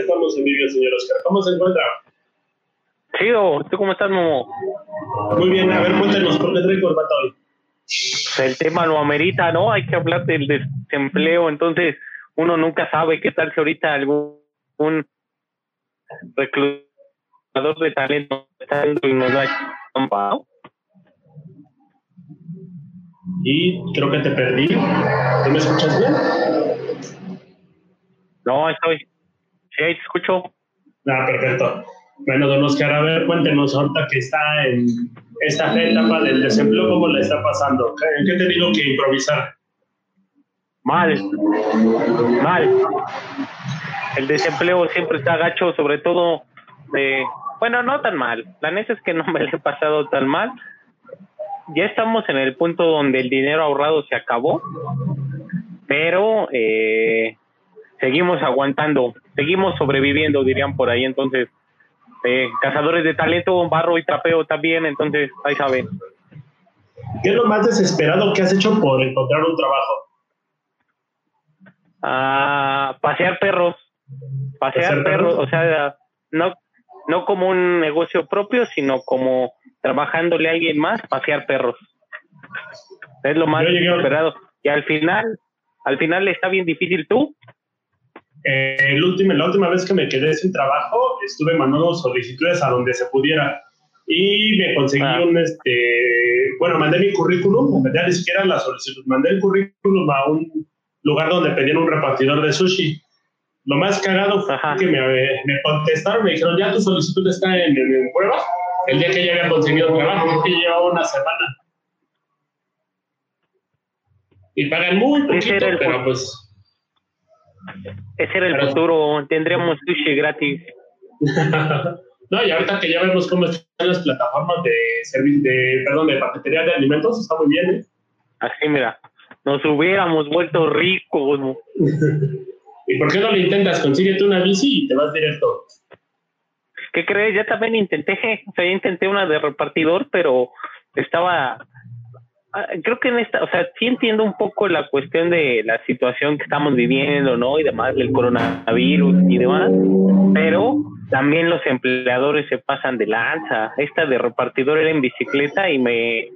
estamos en vivo, señor Oscar. ¿Cómo se encuentra? Chido, ¿tú cómo estás, Momo? Muy bien, a ver, cuéntanos, ¿por qué trae corbata hoy? El tema lo amerita, ¿no? Hay que hablar del desempleo, entonces uno nunca sabe qué tal si ahorita algún reclutador de talento está y nos da ¿no? Y creo que te perdí. ¿Tú me escuchas bien? No, estoy. Sí, ahí te escucho. Ah, perfecto. Bueno, don Oscar, a ver, cuéntenos ahorita que está en esta etapa del desempleo, ¿cómo le está pasando? ¿En qué te digo que improvisar? Mal, mal. El desempleo siempre está gacho, sobre todo de, bueno, no tan mal. La neta es que no me lo he pasado tan mal. Ya estamos en el punto donde el dinero ahorrado se acabó, pero eh, seguimos aguantando, seguimos sobreviviendo, dirían por ahí. Entonces, eh, cazadores de talento, barro y trapeo también, entonces ahí saben. ¿Qué es lo más desesperado que has hecho por encontrar un trabajo? Ah, pasear perros, pasear, perros, o sea, no, no como un negocio propio, sino como trabajándole a alguien más, pasear perros. Es lo más desesperado. Y al final, al final está bien difícil tú, eh, el último, la última vez que me quedé sin trabajo, estuve mandando solicitudes a donde se pudiera y me conseguí ah. un, este, bueno, mandé mi currículum, ya ni siquiera la solicitud, mandé el currículum a un lugar donde pedían un repartidor de sushi. Lo más cagado fue que me, me, contestaron, me dijeron, ya tu solicitud está en, en, prueba, el día que ya había conseguido trabajo, porque llevaba una semana. Y pagan muy poquito, pero pues ese era el futuro, tendríamos sushi gratis. no, y ahorita que ya vemos cómo están las plataformas de servicio, de, perdón, de paquetería de alimentos, está muy bien, ¿eh? Así, mira, nos hubiéramos vuelto ricos. ¿Y por qué no lo intentas? Consíguete una bici y te vas directo. ¿Qué crees? Ya también intenté, o sea, intenté una de repartidor, pero estaba creo que en esta, o sea, sí entiendo un poco la cuestión de la situación que estamos viviendo, ¿no? Y demás, del coronavirus y demás, pero también los empleadores se pasan de lanza. Esta de repartidor era en bicicleta y me,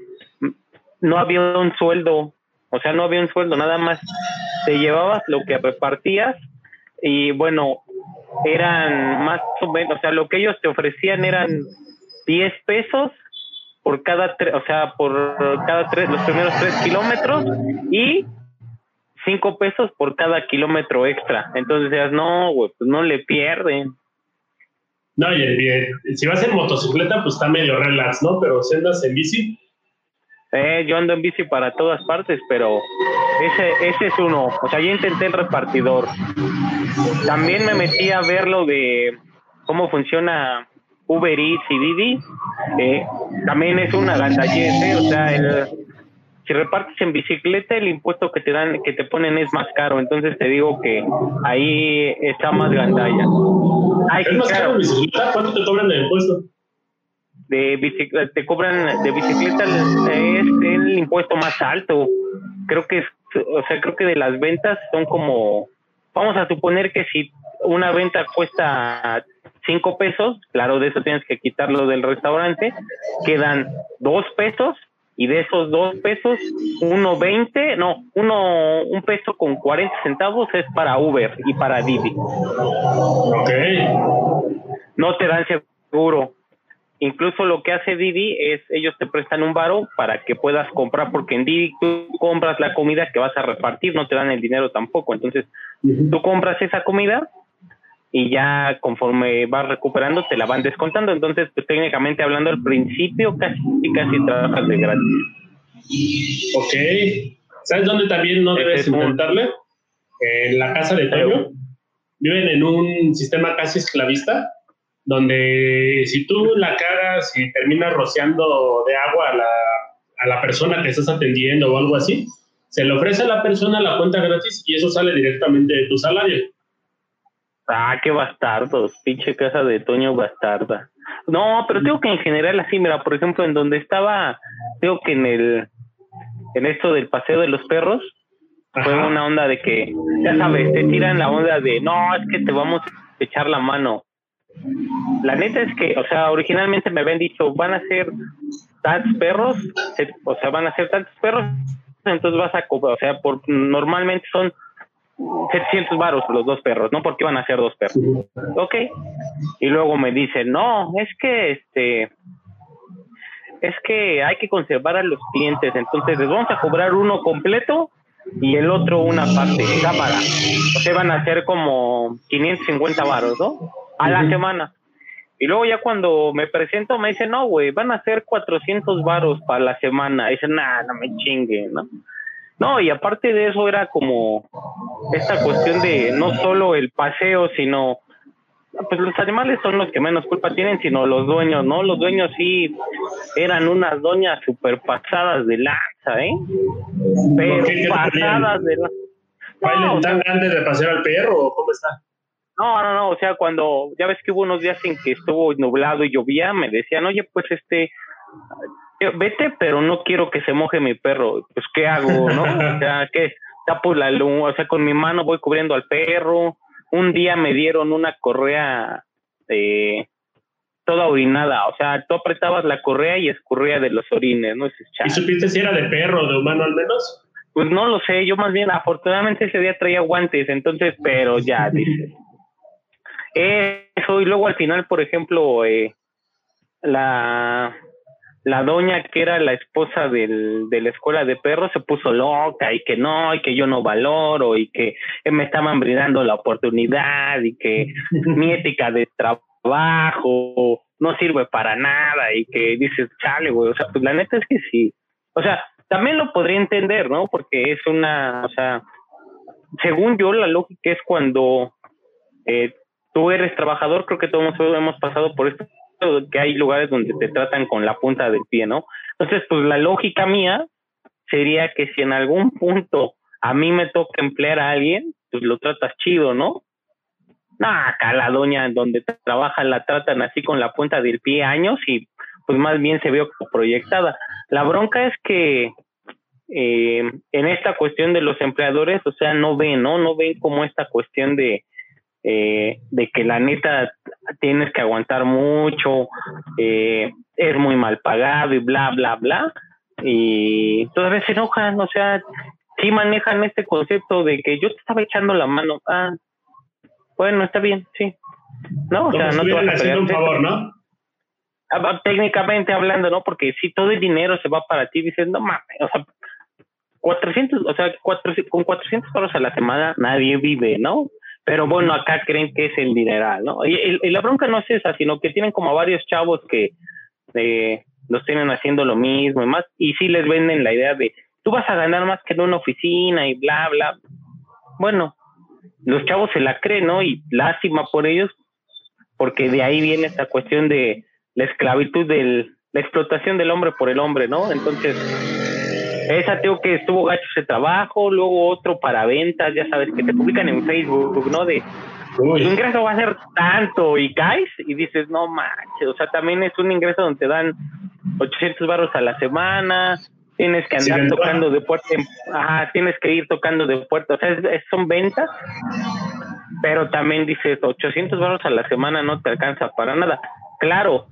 no había un sueldo, o sea, no había un sueldo, nada más te llevabas lo que repartías y bueno, eran más o menos, o sea, lo que ellos te ofrecían eran 10 pesos por cada, o sea, por cada tres, los primeros tres kilómetros y cinco pesos por cada kilómetro extra. Entonces decías, no, güey, pues no le pierden. No, y, si vas en motocicleta, pues está medio relax, ¿no? Pero si andas en bici. Eh, yo ando en bici para todas partes, pero ese, ese es uno. O sea, yo intenté el repartidor. También me metí a ver lo de cómo funciona Uber Eats y Didi, eh, también es una gandallete, o sea, el, si repartes en bicicleta, el impuesto que te dan, que te ponen es más caro, entonces te digo que ahí está más gandalla. ¿Es más caro bicicleta? ¿Cuánto te cobran el impuesto? De bicicleta, te cobran de bicicleta es el impuesto más alto. Creo que es, o sea, creo que de las ventas son como, vamos a suponer que si una venta cuesta cinco pesos, claro, de eso tienes que quitarlo del restaurante, quedan dos pesos y de esos dos pesos, uno veinte, no, uno, un peso con cuarenta centavos es para Uber y para Didi. Ok. No te dan seguro. Incluso lo que hace Didi es, ellos te prestan un varo para que puedas comprar, porque en Didi tú compras la comida que vas a repartir, no te dan el dinero tampoco. Entonces, tú compras esa comida y ya conforme vas recuperando te la van descontando. Entonces, pues técnicamente hablando, al principio casi casi trabajas de gratis. Ok. ¿Sabes dónde también no debes intentarle? En la casa de Toño. Viven en un sistema casi esclavista, donde si tú la cagas y terminas rociando de agua a la, a la persona que estás atendiendo o algo así, se le ofrece a la persona la cuenta gratis y eso sale directamente de tu salario. Ah, qué bastardos, pinche casa de Toño bastarda. No, pero tengo que en general así, mira, por ejemplo, en donde estaba, tengo que en el, en esto del paseo de los perros, fue una onda de que, ya sabes, te tiran la onda de, no, es que te vamos a echar la mano. La neta es que, o sea, originalmente me habían dicho, van a ser tantos perros, o sea, van a ser tantos perros, entonces vas a o sea, por normalmente son 700 varos los dos perros, ¿no? Porque van a ser dos perros. Ok. Y luego me dicen, no, es que este, es que hay que conservar a los clientes, entonces les vamos a cobrar uno completo y el otro una parte cámara. O sea, van a ser como 550 varos, ¿no? A la semana. Y luego ya cuando me presento me dicen, no, güey, van a ser 400 varos para la semana. dicen, nah, no me chingue, ¿no? No, y aparte de eso era como esta cuestión de no solo el paseo, sino pues los animales son los que menos culpa tienen, sino los dueños, ¿no? Los dueños sí eran unas doñas super pasadas de lanza, ¿eh? Pero pasadas de lanza. No, tan grande de pasear al perro o cómo está? No, no, no, o sea, cuando ya ves que hubo unos días en que estuvo nublado y llovía, me decían, oye, pues este, vete, pero no quiero que se moje mi perro. Pues, ¿qué hago, no? O sea, que tapo la luz, o sea, con mi mano voy cubriendo al perro. Un día me dieron una correa eh, toda orinada, o sea, tú apretabas la correa y escurría de los orines, ¿no? ¿Y supiste si era de perro o de humano al menos? Pues no lo sé, yo más bien, afortunadamente ese día traía guantes, entonces, pero ya, dice. Eso, y luego al final, por ejemplo, eh, la, la doña que era la esposa del, de la escuela de perros se puso loca y que no, y que yo no valoro y que me estaban brindando la oportunidad y que mi ética de trabajo no sirve para nada y que dices, chale, güey, o sea, pues la neta es que sí. O sea, también lo podría entender, ¿no? Porque es una, o sea, según yo, la lógica es cuando eh, tú eres trabajador, creo que todos hemos pasado por esto que hay lugares donde te tratan con la punta del pie, ¿no? Entonces, pues la lógica mía sería que si en algún punto a mí me toca emplear a alguien, pues lo tratas chido, ¿no? No, acá la doña en donde trabaja la tratan así con la punta del pie años y pues más bien se vio proyectada. La bronca es que eh, en esta cuestión de los empleadores, o sea, no ven, ¿no? No ven como esta cuestión de, eh, de que la neta tienes que aguantar mucho, eh, es muy mal pagado y bla, bla, bla. Y todavía se enojan, o sea, sí manejan este concepto de que yo te estaba echando la mano. Ah, bueno, está bien, sí. No, o sea, no te vas a un favor, ¿no? Ah, técnicamente hablando, ¿no? Porque si todo el dinero se va para ti, dices, no mames, o sea, 400, o sea, con 400 dólares a la semana nadie vive, ¿no? Pero bueno, acá creen que es el dineral, ¿no? Y, la bronca no es esa, sino que tienen como varios chavos que eh, los tienen haciendo lo mismo y más, y sí les venden la idea de, tú vas a ganar más que en una oficina y bla, bla. Bueno, los chavos se la creen, ¿no? Y lástima por ellos, porque de ahí viene esta cuestión de la esclavitud del, la explotación del hombre por el hombre, ¿no? Entonces, esa tengo que estuvo gacho ese trabajo, luego otro para ventas, ya sabes, que te publican en Facebook, ¿no? De tu ingreso va a ser tanto y caes y dices, no manches, o sea, también es un ingreso donde te dan 800 barros a la semana, tienes que andar tocando de puerta, ajá, tienes que ir tocando de puerta, o sea, son ventas, pero también dices, 800 barros a la semana no te alcanza para nada. Claro,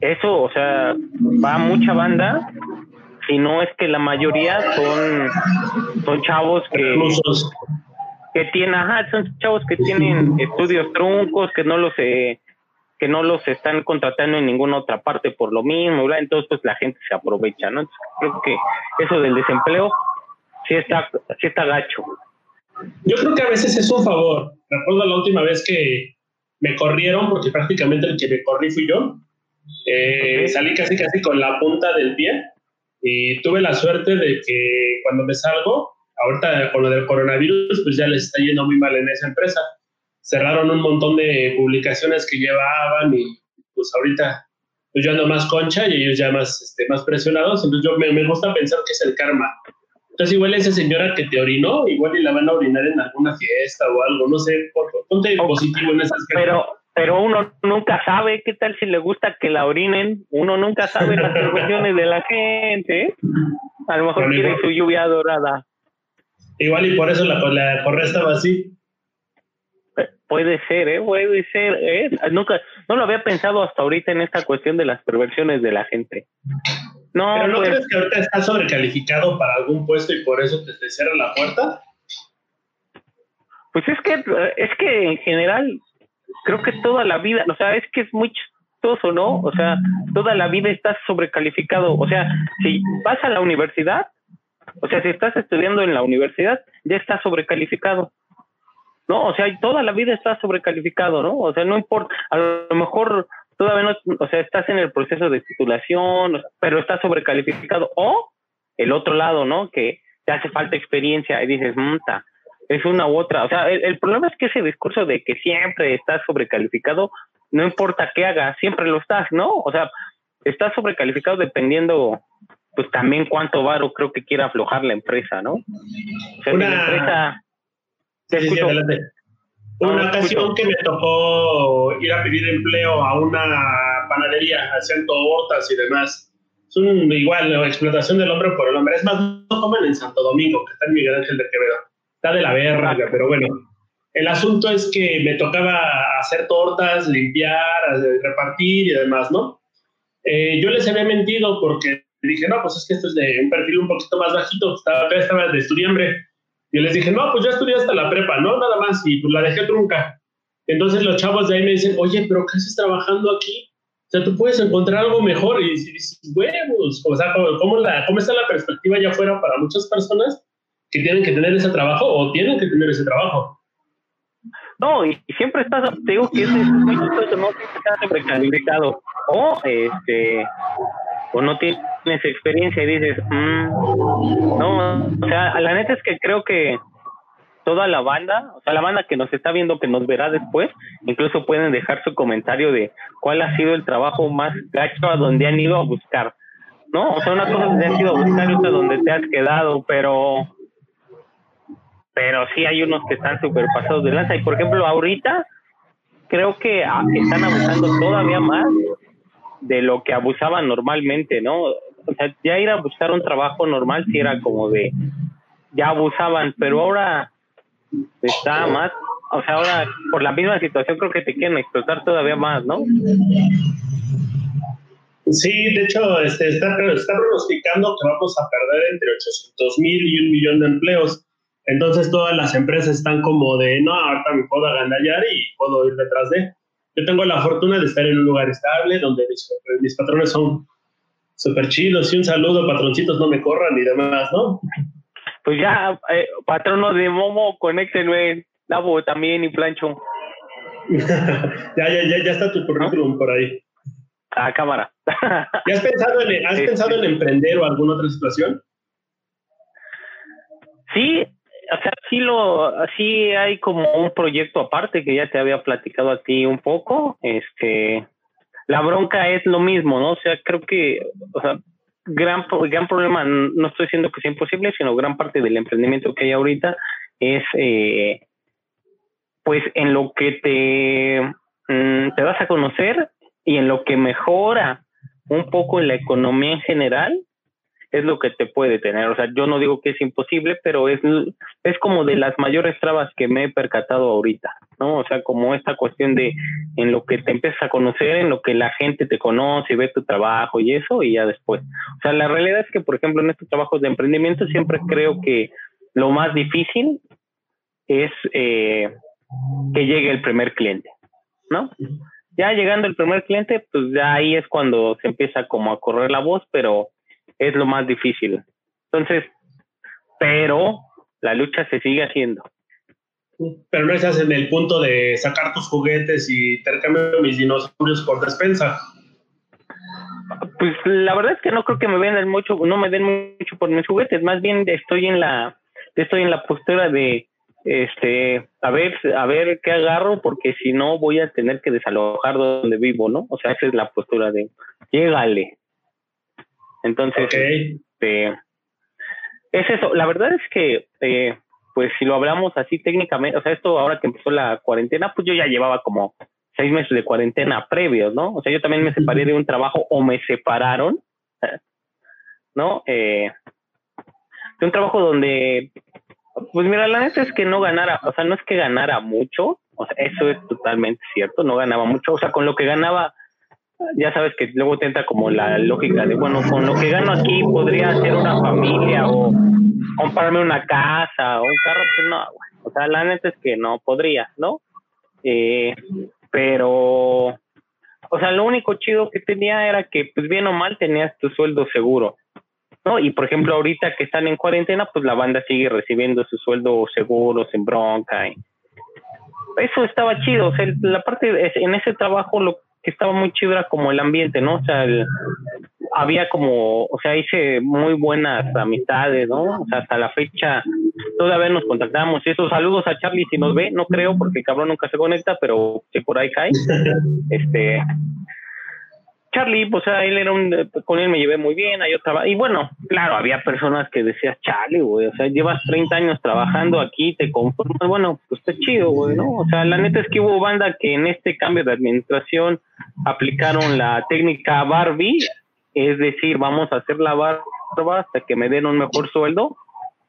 eso, o sea, va mucha banda si no es que la mayoría son, son chavos que, que tienen, ajá, son chavos que tienen estudios truncos, que no los eh, que no los están contratando en ninguna otra parte por lo mismo, entonces pues la gente se aprovecha, ¿no? creo que eso del desempleo sí está, sí está gacho. Yo creo que a veces es un favor. Recuerdo la última vez que me corrieron, porque prácticamente el que me corrí fui yo. Eh, salí casi casi con la punta del pie y tuve la suerte de que cuando me salgo, ahorita con lo del coronavirus, pues ya les está yendo muy mal en esa empresa. Cerraron un montón de publicaciones que llevaban y pues ahorita pues yo ando más concha y ellos ya más, este, más presionados. Entonces yo me, me gusta pensar que es el karma. Entonces igual esa señora que te orinó, igual y la van a orinar en alguna fiesta o algo, no sé, ponte positivo en esas Pero, pero uno nunca sabe qué tal si le gusta que la orinen, uno nunca sabe las intenciones de la gente, a lo mejor quiere su lluvia dorada. Igual y por eso la, la correa estaba así. Puede ser, ¿eh? Puede ser, ¿eh? Nunca, no lo había pensado hasta ahorita en esta cuestión de las perversiones de la gente. No, ¿Pero no pues crees que ahorita estás sobrecalificado para algún puesto y por eso te, te cierra la puerta? Pues es que, es que en general, creo que toda la vida, o sea, es que es muy chistoso, ¿no? O sea, toda la vida estás sobrecalificado. O sea, si vas a la universidad, o sea, si estás estudiando en la universidad, ya estás sobrecalificado. ¿No? O sea, toda la vida estás sobrecalificado, ¿no? O sea, no importa, a lo mejor todavía no, o sea, estás en el proceso de titulación, pero estás sobrecalificado. O el otro lado, ¿no? Que te hace falta experiencia y dices, monta, es una u otra. O sea, el, problema es que ese discurso de que siempre estás sobrecalificado, no importa qué hagas, siempre lo estás, ¿no? O sea, estás sobrecalificado dependiendo, pues también cuánto varo creo que quiera aflojar la empresa, ¿no? O sea, una... la empresa... una ocasión que me tocó ir a pedir empleo a una panadería, hacían tortas y demás. Es un, igual, la explotación del hombre por el hombre. Es más, no comen en Santo Domingo, que está en Miguel Ángel de Quevedo está de la verga, pero bueno. El asunto es que me tocaba hacer tortas, limpiar, repartir y demás, ¿no? Eh, yo les había mentido porque dije, no, pues es que esto es de un perfil un poquito más bajito, estaba, estaba de estudiambre. Yo les dije, no, pues ya estudié hasta la prepa, ¿no? Nada más, y pues la dejé trunca. Entonces los chavos de ahí me dicen, oye, pero ¿qué haces trabajando aquí? O sea, tú puedes encontrar algo mejor. Y dices, huevos, o sea, ¿cómo, la, ¿cómo está la perspectiva allá afuera para muchas personas? Que tienen que tener ese trabajo o tienen que tener ese trabajo. No, y siempre estás, te digo que es no sobrecalificado o este o no tienes experiencia y dices, mm, no, o sea, la neta es que creo que toda la banda, o sea, la banda que nos está viendo, que nos verá después, incluso pueden dejar su comentario de cuál ha sido el trabajo más gacho a donde han ido a buscar, ¿no? O sea, una cosa es donde has ido a buscar y otra donde te has quedado, pero pero sí hay unos que están súper pasados de lanza. Y por ejemplo, ahorita creo que ah, están abusando todavía más de lo que abusaban normalmente, ¿no? O sea, ya ir a buscar un trabajo normal sí era como de, ya abusaban, pero ahora está más, o sea, ahora por la misma situación creo que te quieren explotar todavía más, ¿no? Sí, de hecho, este, está, está pronosticando que vamos a perder entre 800 mil y un millón de empleos. Entonces todas las empresas están como de, no, ahorita me puedo agandallar y puedo ir detrás de. Yo tengo la fortuna de estar en un lugar estable donde mis, patrones son súper chidos y un saludo, patroncitos, no me corran y demás, ¿no? Pues ya, eh, patrono de Momo, conéctenme, Lavo también y Plancho. ya, ya, ya, ya está tu currículum por ahí. Ah, cámara. ¿Y has pensado en, has pensado en emprender o alguna otra situación? Sí, o sea, sí lo, sí hay como un proyecto aparte que ya te había platicado a ti un poco. Este, la bronca es lo mismo, ¿no? O sea, creo que, o sea, gran, gran problema, no estoy diciendo que sea imposible, sino gran parte del emprendimiento que hay ahorita es, eh, pues, en lo que te, mm, te vas a conocer y en lo que mejora un poco la economía en general es lo que te puede tener. O sea, yo no digo que es imposible, pero es, es como de las mayores trabas que me he percatado ahorita, ¿no? O sea, como esta cuestión de en lo que te empiezas a conocer, en lo que la gente te conoce, ve tu trabajo y eso, y ya después. O sea, la realidad es que, por ejemplo, en estos trabajos de emprendimiento siempre creo que lo más difícil es eh, que llegue el primer cliente, ¿no? Ya llegando el primer cliente, pues ya ahí es cuando se empieza como a correr la voz, pero es lo más difícil. Entonces, pero la lucha se sigue haciendo. Pero no estás en el punto de sacar tus juguetes y intercambiar mis dinosaurios por despensa. Pues la verdad es que no creo que me vendan mucho, no me den mucho por mis juguetes, más bien estoy en la, estoy en la postura de este, a ver, a ver qué agarro, porque si no voy a tener que desalojar donde vivo, ¿no? O sea, esa es la postura de, llégale, entonces, este, es eso. La verdad es que, eh, pues si lo hablamos así técnicamente, o sea, esto ahora que empezó la cuarentena, pues yo ya llevaba como seis meses de cuarentena previos, ¿no? O sea, yo también me separé de un trabajo o me separaron, ¿no? Eh, de un trabajo donde Pues mira, la neta es que no ganara, o sea, no es que ganara mucho, o sea, eso es totalmente cierto, no ganaba mucho, o sea, con lo que ganaba, ya sabes que luego tenta como la lógica de, bueno, con lo que gano aquí podría hacer una familia o comprarme una casa o un carro, pues no, o sea, la neta es que no podría, ¿no? Eh, pero, o sea, lo único chido que tenía era que, pues bien o mal, tenías tu sueldo seguro, ¿no? Y por ejemplo, ahorita que están en cuarentena, pues la banda sigue recibiendo su sueldo seguro, sin bronca. Y eso estaba chido, o sea, la parte, en ese trabajo lo que estaba muy chido era como el ambiente, ¿no? O sea, había como, o sea, hice muy buenas amistades, ¿no? O sea, hasta la fecha todavía nos contactamos. Esos saludos a Charlie si nos ve, no creo porque el cabrón nunca se conecta, pero si por ahí cae. Este, Charlie, pues, sea, él era un, con él me llevé muy bien, ahí estaba, y bueno, claro, había personas que decías, Charlie, güey, o sea, llevas 30 años trabajando aquí, te conformas, bueno, pues está chido, güey, ¿no? O sea, la neta es que hubo banda que en este cambio de administración aplicaron la técnica Barbie, es decir, vamos a hacer la barba hasta que me den un mejor sueldo,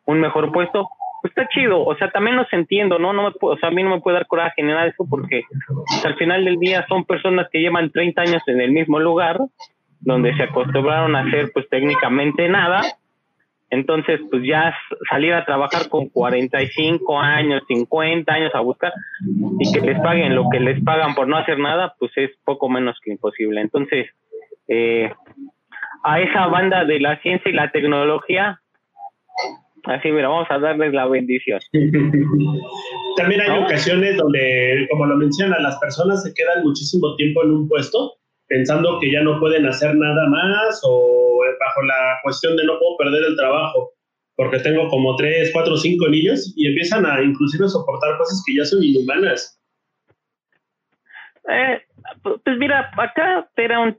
un mejor puesto, pues está chido, o sea, también los entiendo, ¿no? no me o sea, a mí no me puede dar coraje ni nada de eso porque pues, al final del día son personas que llevan 30 años en el mismo lugar, donde se acostumbraron a hacer pues técnicamente nada, entonces pues ya salir a trabajar con 45 años, 50 años a buscar y que les paguen lo que les pagan por no hacer nada, pues es poco menos que imposible. Entonces, eh, a esa banda de la ciencia y la tecnología, Así, mira, vamos a darles la bendición. También hay ocasiones donde, como lo mencionan, las personas se quedan muchísimo tiempo en un puesto pensando que ya no pueden hacer nada más o bajo la cuestión de no puedo perder el trabajo porque tengo como tres, cuatro, cinco niños y empiezan a inclusive soportar cosas que ya son inhumanas. Eh, pues mira, acá era un,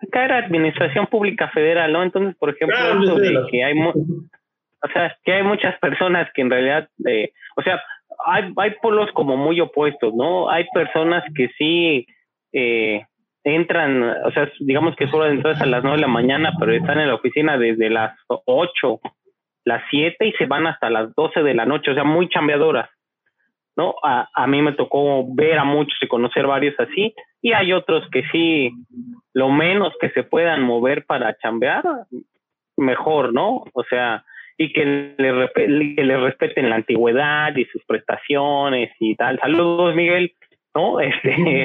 acá era administración pública federal, ¿no? Entonces, por ejemplo, ah, de que hay o sea, que hay muchas personas que en realidad, eh, o sea, hay, hay polos como muy opuestos, ¿no? Hay personas que sí eh, entran, o sea, digamos que solo entran a las nueve de la mañana, pero están en la oficina desde las ocho, las siete y se van hasta las doce de la noche, o sea, muy chambeadoras, ¿no? A, a mí me tocó ver a muchos y conocer varios así, y hay otros que sí, lo menos que se puedan mover para chambear, mejor, ¿no? O sea, y que le, que le respeten la antigüedad y sus prestaciones y tal. Saludos, Miguel, ¿no? Este,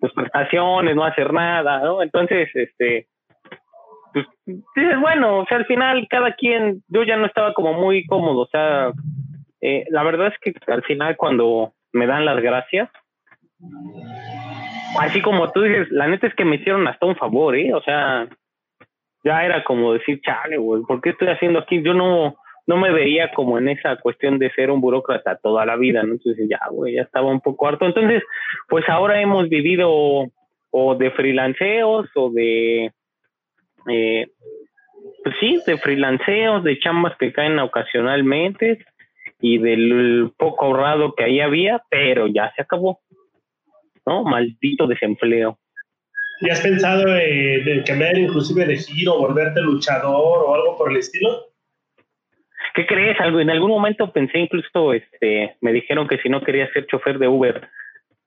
sus prestaciones, no hacer nada, ¿no? Entonces, este, pues, dices, bueno, o sea, al final cada quien, yo ya no estaba como muy cómodo, o sea, eh, la verdad es que al final cuando me dan las gracias, así como tú dices, la neta es que me hicieron hasta un favor, ¿eh? O sea, ya era como decir, chale, güey, ¿por qué estoy haciendo aquí? Yo no, no me veía como en esa cuestión de ser un burócrata toda la vida, ¿no? Entonces ya, güey, ya estaba un poco harto. Entonces, pues ahora hemos vivido o de freelanceos o de, eh, pues sí, de freelanceos, de chambas que caen ocasionalmente y del poco ahorrado que ahí había, pero ya se acabó, ¿no? Maldito desempleo. ¿Y has pensado en cambiar inclusive de giro, volverte luchador o algo por el estilo? ¿Qué crees? En algún momento pensé incluso, este, me dijeron que si no quería ser chofer de Uber,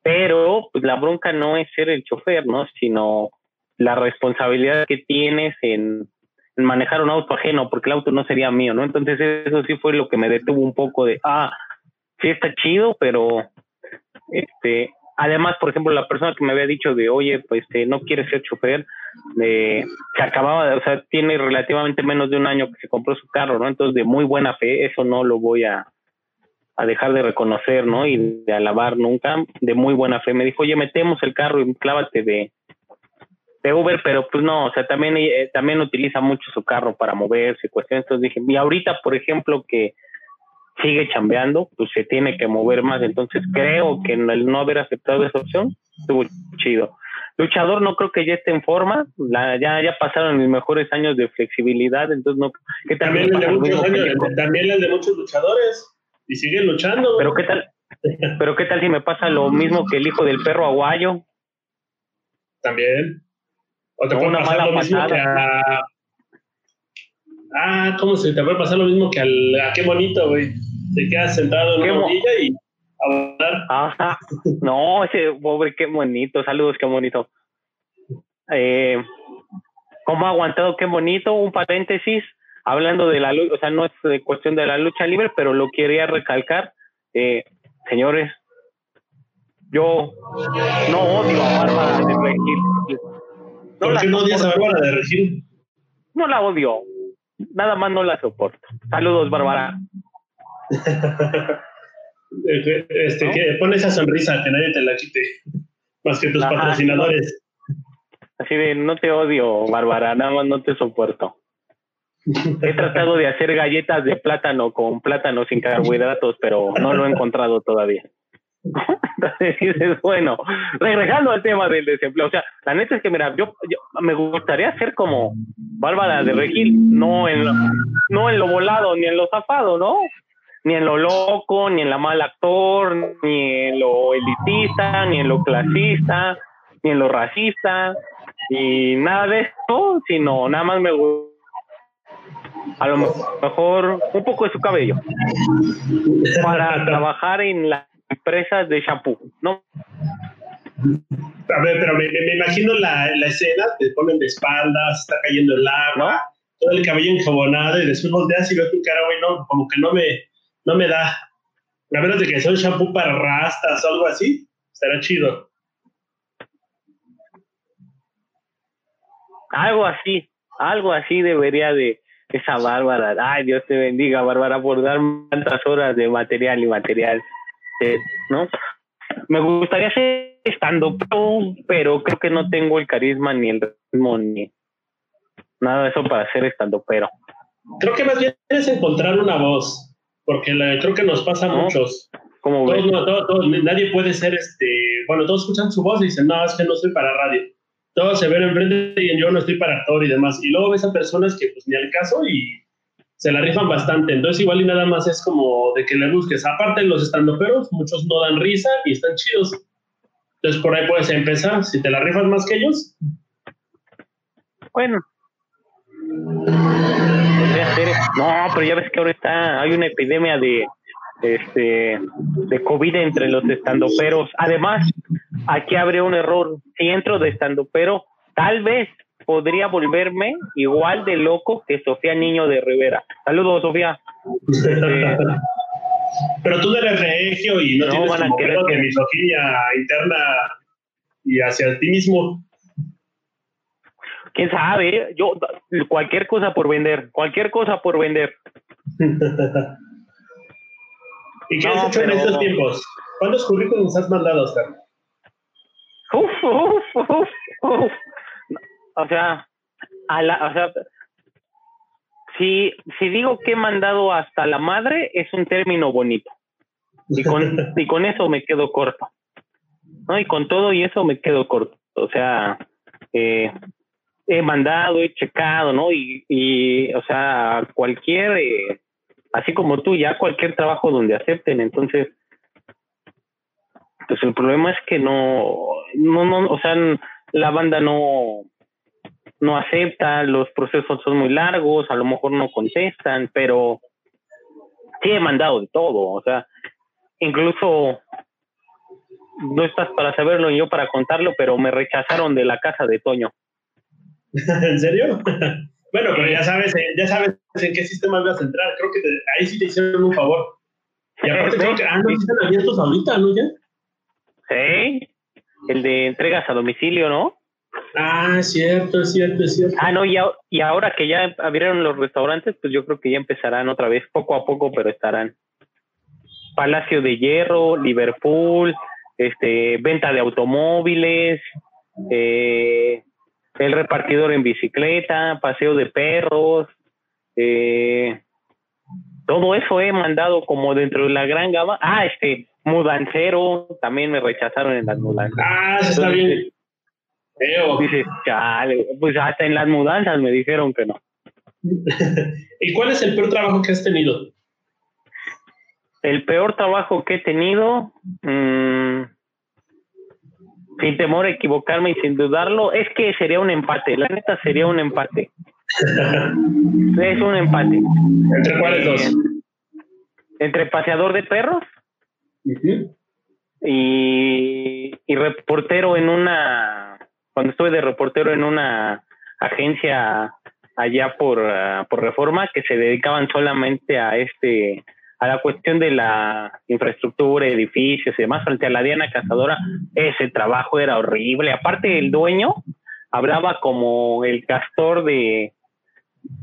pero pues la bronca no es ser el chofer, ¿no? Sino la responsabilidad que tienes en, manejar un auto ajeno, porque el auto no sería mío, ¿no? Entonces eso sí fue lo que me detuvo un poco de, ah, sí está chido, pero este, Además, por ejemplo, la persona que me había dicho de, oye, pues este, no quiere ser chofer, de, que acababa, de, o sea, tiene relativamente menos de un año que se compró su carro, ¿no? Entonces, de muy buena fe, eso no lo voy a, dejar de reconocer, ¿no? Y de alabar nunca, de muy buena fe. Me dijo, oye, metemos el carro y clávate de, Uber, pero pues no, o sea, también, eh, también utiliza mucho su carro para moverse, cuestiones. Entonces dije, y ahorita, por ejemplo, que sigue chambeando, pues se tiene que mover más. Entonces creo que el no haber aceptado esa opción estuvo chido. Luchador no creo que ya esté en forma, la, ya, ya pasaron mis mejores años de flexibilidad, entonces no... ¿qué también, el de muchos también el de muchos luchadores y siguen luchando. Pero qué tal, pero qué tal si me pasa lo mismo que el hijo del perro aguayo. También. O te una mala lo mismo Ah, ¿cómo se te puede pasar lo mismo que al, a qué bonito, güey? Te quedas sentado en una orilla y a volar. Ajá. No, ese pobre, qué bonito. Saludos, qué bonito. Eh, ¿Cómo ha aguantado? Qué bonito. Un paréntesis. Hablando de la lucha, o sea, no es de cuestión de la lucha libre, pero lo quería recalcar. Eh, señores, yo no odio a Bárbara de Regil. No ¿Por qué no odias a Bárbara de Regil? No la odio. Nada más no la soporto. Saludos, Bárbara. este, que pone esa sonrisa que nadie te la quite. Más que tus patrocinadores. Así de, no te odio, Bárbara, nada más no te soporto. He tratado de hacer galletas de plátano con plátano sin carbohidratos, pero no lo he encontrado todavía. Entonces bueno, regresando al tema del desempleo, o sea, la neta es que, mira, yo, me gustaría ser como Bárbara de Regil, no en, lo, no en lo volado ni en lo zafado, ¿no? Ni en lo loco, ni en la mal actor, ni en lo elitista, ni en lo clasista, ni en lo racista, y nada de esto, sino nada más me gusta a lo mejor un poco de su cabello para trabajar en la empresas de shampoo, ¿no? A ver, pero me, me, imagino la, la, escena, te ponen de espaldas, está cayendo el agua, todo el cabello enjabonado y después volteas y ves tu cara, güey, no, como que no me, no me da. A menos de que sea un shampoo para rastas o algo así, estará chido. Algo así, algo así debería de esa Bárbara. Ay, Dios te bendiga, Bárbara, por dar tantas horas de material y material. ¿No? Me gustaría ser estando, pero creo que no tengo el carisma ni el ritmo ni nada de eso para ser estando, pero. Creo que más bien es encontrar una voz, porque creo que nos pasa a muchos. Como nadie puede ser este, bueno, todos escuchan su voz y dicen, no, es que no soy para radio. Todos se ven enfrente y yo no estoy para actor y demás. Y luego ves a personas que pues ni al caso y se la rifan bastante. Entonces, igual y nada más es como de que le busques. Aparte, los estandoperos, muchos no dan risa y están chidos. Entonces, por ahí puedes empezar. Si te la rifas más que ellos. Bueno. No, pero ya ves que ahora está, hay una epidemia de, este, de COVID entre los estandoperos. Además, aquí abre un error. Si entro de estandopero, tal vez podría volverme igual de loco que Sofía Niño de Rivera. Saludos, Sofía. Pero tú eres regio y no, tienes van a querer que... misoginia interna y hacia ti mismo. Quién sabe, yo cualquier cosa por vender, cualquier cosa por vender. ¿Y qué has hecho en estos tiempos? ¿Cuántos currículums has mandado, Oscar? Uf, uf, uf, uf o sea, a la, o sea, si, si digo que he mandado hasta la madre, es un término bonito. Y con, y con eso me quedo corto. ¿no? Y con todo y eso me quedo corto. O sea, eh, he mandado, he checado, ¿no? Y, y o sea, cualquier, eh, así como tú, ya cualquier trabajo donde acepten. Entonces, pues el problema es que no, no, no, o sea, la banda no, no acepta, los procesos son muy largos, a lo mejor no contestan, pero sí he mandado de todo, o sea, incluso no estás para saberlo y yo para contarlo, pero me rechazaron de la casa de Toño. ¿En serio? bueno, pero ya sabes, eh, ya sabes en qué sistema vas a entrar, creo que ahí sí te hicieron un favor. Y aparte creo que, ah, no, están abiertos ahorita, ¿no? Ya. Sí, el de entregas a domicilio, ¿no? Ah, cierto, cierto, cierto. Ah, no, y, y ahora que ya abrieron los restaurantes, pues yo creo que ya empezarán otra vez, poco a poco, pero estarán. Palacio de Hierro, Liverpool, este, venta de automóviles, eh, el repartidor en bicicleta, paseo de perros, eh, todo eso he mandado como dentro de la gran gama. Ah, este, mudancero, también me rechazaron en las mudanzas. Ah, está bien. Dice, chale, pues hasta en las mudanzas me dijeron que no. ¿Y cuál es el peor trabajo que has tenido? El peor trabajo que he tenido, mmm, sin temor a equivocarme y sin dudarlo, es que sería un empate. La neta sería un empate. es un empate. ¿Entre cuáles dos? Entre paseador de perros y, y reportero en una, cuando estuve de reportero en una agencia allá por, ah, por reforma que se dedicaban solamente a este a la cuestión de la infraestructura, edificios y demás, frente a la Diana Cazadora, ese trabajo era horrible. Aparte, el dueño hablaba como el castor de,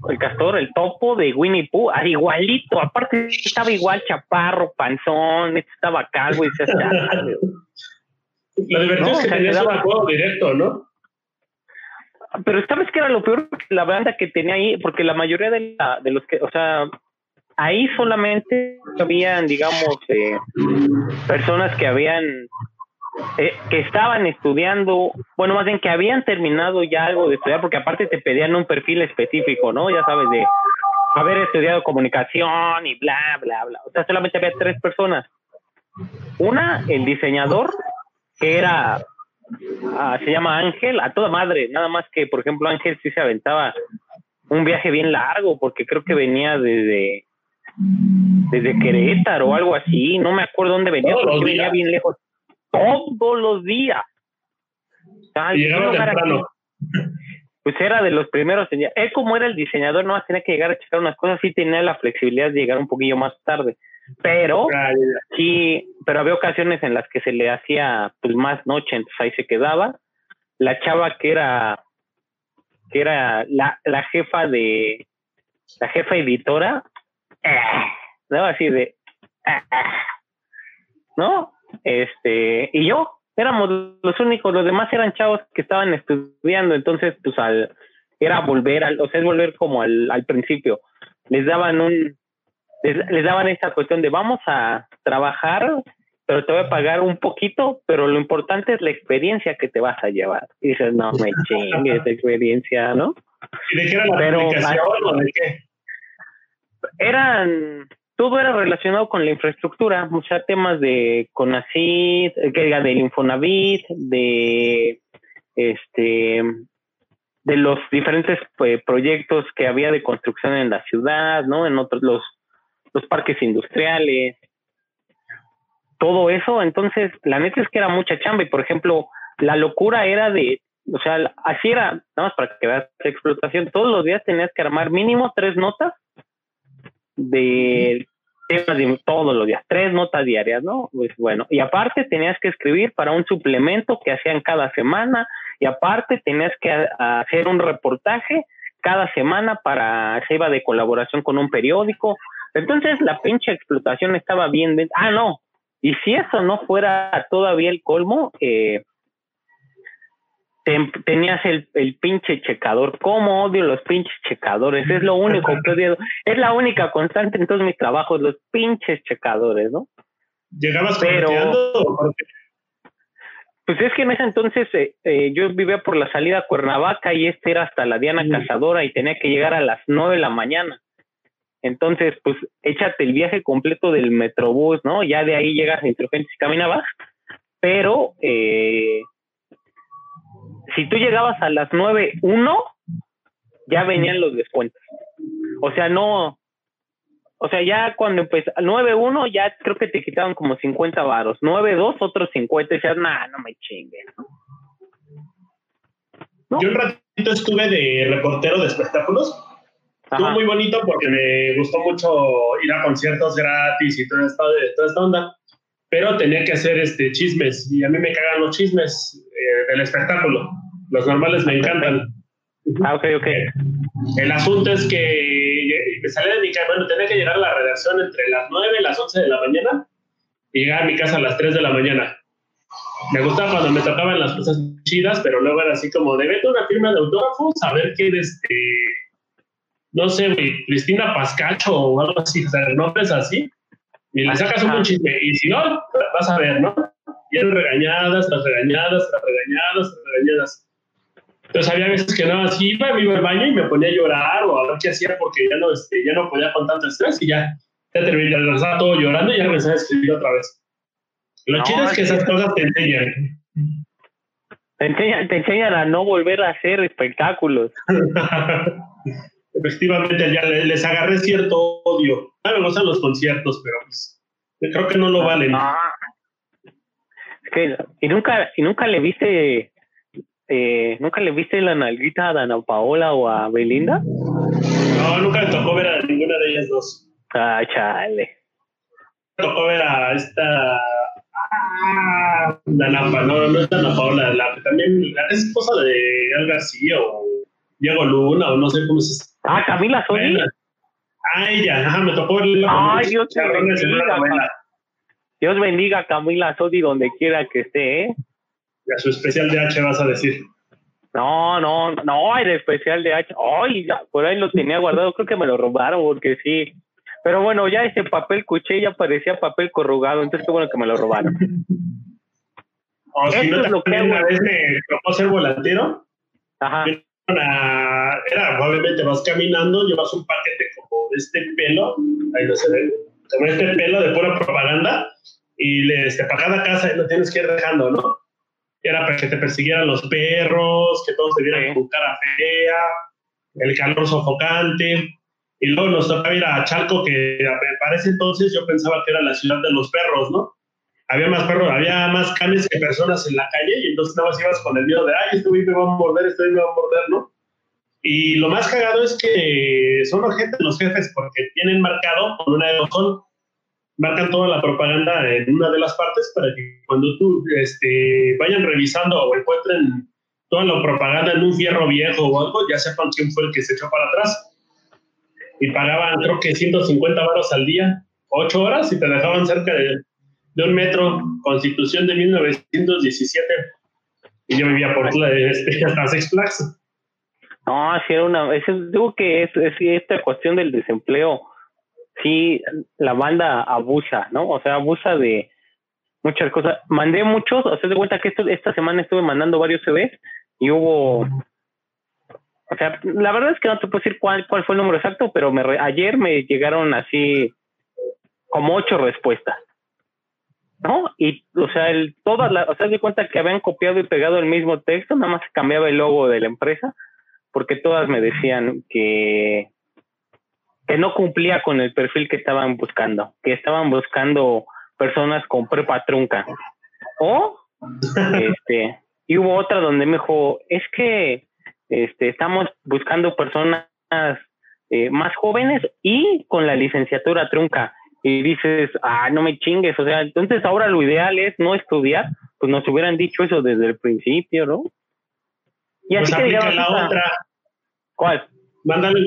el castor, el topo de Winnie Pooh, ah, igualito, aparte estaba igual chaparro, panzón, estaba calvo y se hacía. La divertido es que tenía su juego directo, ¿no? Pero sabes que era lo peor, la banda que tenía ahí, porque la mayoría de, la, de los que, o sea, ahí solamente habían, digamos, eh, personas que habían eh, que estaban estudiando, bueno, más bien que habían terminado ya algo de estudiar, porque aparte te pedían un perfil específico, ¿no? Ya sabes, de haber estudiado comunicación y bla, bla, bla. O sea, solamente había tres personas. Una, el diseñador, que era, ah, se llama Ángel, a toda madre, nada más que, por ejemplo, Ángel sí se aventaba un viaje bien largo, porque creo que venía desde, desde Querétaro o algo así, no me acuerdo dónde venía, porque venía bien lejos todos los días. Pues era de los primeros. Él como era el diseñador, no tenía que llegar a checar unas cosas, sí tenía la flexibilidad de llegar un poquillo más tarde. Pero sí, pero había ocasiones en las que se le hacía pues más noche, entonces ahí se quedaba. La chava que era que era la, la jefa de la jefa editora, eh, no así de eh, ¿no? este, y yo, éramos los únicos, los demás eran chavos que estaban estudiando, entonces, pues, al, era volver, al, o sea, es volver como al, al principio. Les daban un, les, daban esta cuestión de vamos a trabajar, pero te voy a pagar un poquito, pero lo importante es la experiencia que te vas a llevar. Y dices, no me chingues, experiencia, ¿no? ¿Y de qué era la pero, o de qué? Eran todo era relacionado con la infraestructura, o sea, temas de CONACYT, eh, que diga del Infonavit, de este de los diferentes pues, proyectos que había de construcción en la ciudad, ¿no? En otros los los parques industriales. Todo eso, entonces, la neta es que era mucha chamba y por ejemplo, la locura era de o sea, así era, nada más para que veas explotación, todos los días tenías que armar mínimo tres notas de temas todos los días, tres notas diarias, ¿no? Pues bueno, y aparte tenías que escribir para un suplemento que hacían cada semana, y aparte tenías que hacer un reportaje cada semana para, se iba de colaboración con un periódico. Entonces la pinche explotación estaba bien. Ah, no. Y si eso no fuera todavía el colmo, eh, tenías el, el, pinche checador. ¿Cómo odio los pinches checadores? Es lo único que odio. Es la única constante en todos mis trabajos, los pinches checadores, ¿no? ¿Llegabas Pero, Pues es que en ese entonces eh, eh, yo vivía por la salida a Cuernavaca y este era hasta la Diana Cazadora y tenía que llegar a las nueve de la mañana. Entonces, pues échate el viaje completo del Metrobús, ¿no? Ya de ahí llegas a Insurgentes y caminabas. Pero eh, si tú llegabas a las 9.1, ya venían los descuentos. O sea, no, o sea, ya cuando empezó, 9.1 ya creo que te quitaban como 50 varos, 9.2 otros 50, y decías, nah, no me chingues. Yo un ratito estuve de reportero de espectáculos. Estuvo muy bonito porque me gustó mucho ir a conciertos gratis y toda esta, toda esta onda. Pero tenía que hacer este chismes y a mí me cagan los chismes eh, del espectáculo. Los normales me encantan. Ah, ok, ok. El asunto es que me salí de mi casa, bueno, tenía que llegar a la redacción entre las 9 y las 11 de la mañana y llegar a mi casa a las 3 de la mañana. Me gustaba cuando me tocaban las cosas chidas, pero luego era así como de vete una firma de autógrafos a ver quién este no sé, Cristina Pascacho o algo así, o sea, nombres así, y le sacas un chisme, y si no, vas a ver, ¿no? Y eran regañadas, las regañadas, las regañadas, las regañadas. Entonces había veces que no, así iba, me iba al baño y me ponía a llorar o a ver qué hacía porque ya no, este, ya no podía con tanto estrés y ya, ya terminé, estaba todo llorando y ya regresaba a escribir otra vez. Lo chido es que esas cosas te enseñan. Te enseñan, te enseñan a no volver a hacer espectáculos. Efectivamente, ya les agarré cierto odio. A mí me gustan los conciertos, pero pues, creo que no lo valen. Ah. Es que, y nunca, y nunca le viste, eh, nunca le viste la nalguita a Dana Paola o a Belinda. No, nunca me tocó ver a ninguna de ellas dos. Ah, chale. Tocó ver a esta Ah, Dana no, no es Dana Paola, la también es esposa de Al García o Diego Luna o no sé cómo es. Ah, Camila Sodi. Ah, ella, ajá, me tocó verla. Ay, Dios te bendiga. Dios bendiga a Camila Sodi donde quiera que esté, ¿eh? Y a su especial de H vas a decir. No, no, no, el especial de H. Ay, ya, por ahí lo tenía guardado, creo que me lo robaron porque sí. Pero bueno, ya ese papel cuché ya parecía papel corrugado, entonces qué bueno que me lo robaron. O si no, es lo que una vez me tocó ser volantero. Ajá. Era, obviamente vas caminando, llevas un paquete como de este pelo, ahí no se ve, como este pelo de pura propaganda, y le, este, para cada casa lo tienes que ir dejando, ¿no? Era para que te persiguieran los perros, que todos te vieran con cara fea, el calor sofocante. Y luego nos tocaba ir a Chalco, que para ese entonces yo pensaba que era la ciudad de los perros, ¿no? Había más perros, había más canes que personas en la calle y entonces nada más ibas con el miedo de, ay, este güey me va a morder, este güey me va a morder, ¿no? Y lo más cagado es que son urgentes los jefes porque tienen marcado con una aerosol, marcan toda la propaganda en una de las partes para que cuando tú este, vayan revisando o encuentren toda la propaganda en un fierro viejo o algo, ya sepan quién fue el que se echó para atrás y pagaban creo que 150 baros al día, 8 horas y te dejaban cerca de, de un metro, constitución de 1917. Y yo vivía por este, hasta Six Flags. No, sí era una, es, digo que es, esta cuestión del desempleo, sí, la banda abusa, ¿no? O sea, abusa de muchas cosas. Mandé muchos, o de cuenta que esta semana estuve mandando varios CVs y hubo o sea, la verdad es que no te puedo decir cuál, cuál fue el número exacto, pero me ayer me llegaron así como ocho respuestas. ¿No? Y, o sea, el, todas las, o sea, de cuenta que habían copiado y pegado el mismo texto, nada más cambiaba el logo de la empresa, porque todas me decían que, que no cumplía con el perfil que estaban buscando, que estaban buscando personas con prepa trunca. O, este, y hubo otra donde me dijo, es que este, estamos buscando personas eh, más jóvenes y con la licenciatura trunca. Y dices, ah, no me chingues, o sea, entonces ahora lo ideal es no estudiar, pues nos hubieran dicho eso desde el principio, ¿no? Y así pues que la otra. ¿Cuál? Mándalo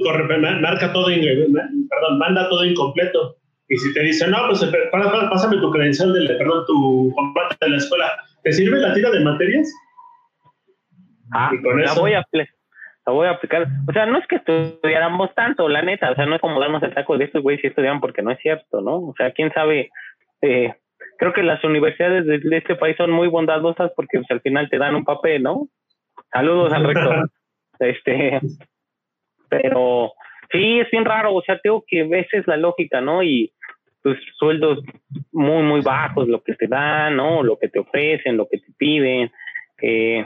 marca todo, perdón, manda todo incompleto. Y si te dicen, no, pues pásame tu credencial, de, perdón, tu combate de la escuela, ¿te sirve la tira de materias? Ah, la voy a la voy a aplicar. O sea, no es que estudiáramos tanto, la neta, o sea, no es como darnos el taco de estos güeyes si estudian porque no es cierto, ¿no? O sea, quién sabe, eh, creo que las universidades de, este país son muy bondadosas porque pues, al final te dan un papel, ¿no? Saludos al rector. este, pero sí, es bien raro, o sea, tengo que veces la lógica, ¿no? Y tus sueldos muy, muy bajos, lo que te dan, ¿no? Lo que te ofrecen, lo que te piden. Eh,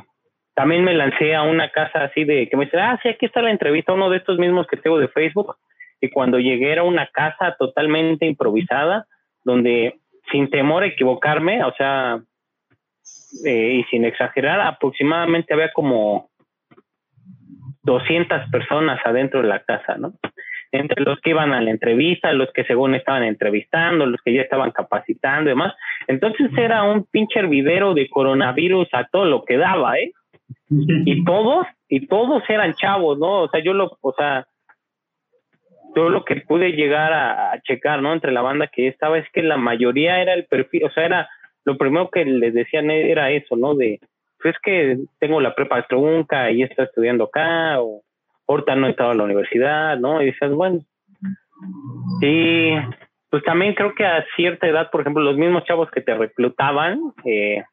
también me lancé a una casa así de que me dice, ah, sí, aquí está la entrevista, uno de estos mismos que tengo de Facebook. Y cuando llegué era una casa totalmente improvisada, donde sin temor a equivocarme, o sea, eh, y sin exagerar, aproximadamente había como 200 personas adentro de la casa, ¿no? Entre los que iban a la entrevista, los que según estaban entrevistando, los que ya estaban capacitando y demás. Entonces era un pinche hervidero de coronavirus a todo lo que daba, ¿eh? Y todos, y todos eran chavos, ¿no? O sea, yo lo, o sea, yo lo que pude llegar a, checar, ¿no? Entre la banda que estaba es que la mayoría era el perfil, o sea, era lo primero que les decían era eso, ¿no? De, pues es que tengo la prepa trunca y estoy estudiando acá, o ahorita no he estado a la universidad, ¿no? Y dices, bueno, y pues también creo que a cierta edad, por ejemplo, los mismos chavos que te reclutaban, eh,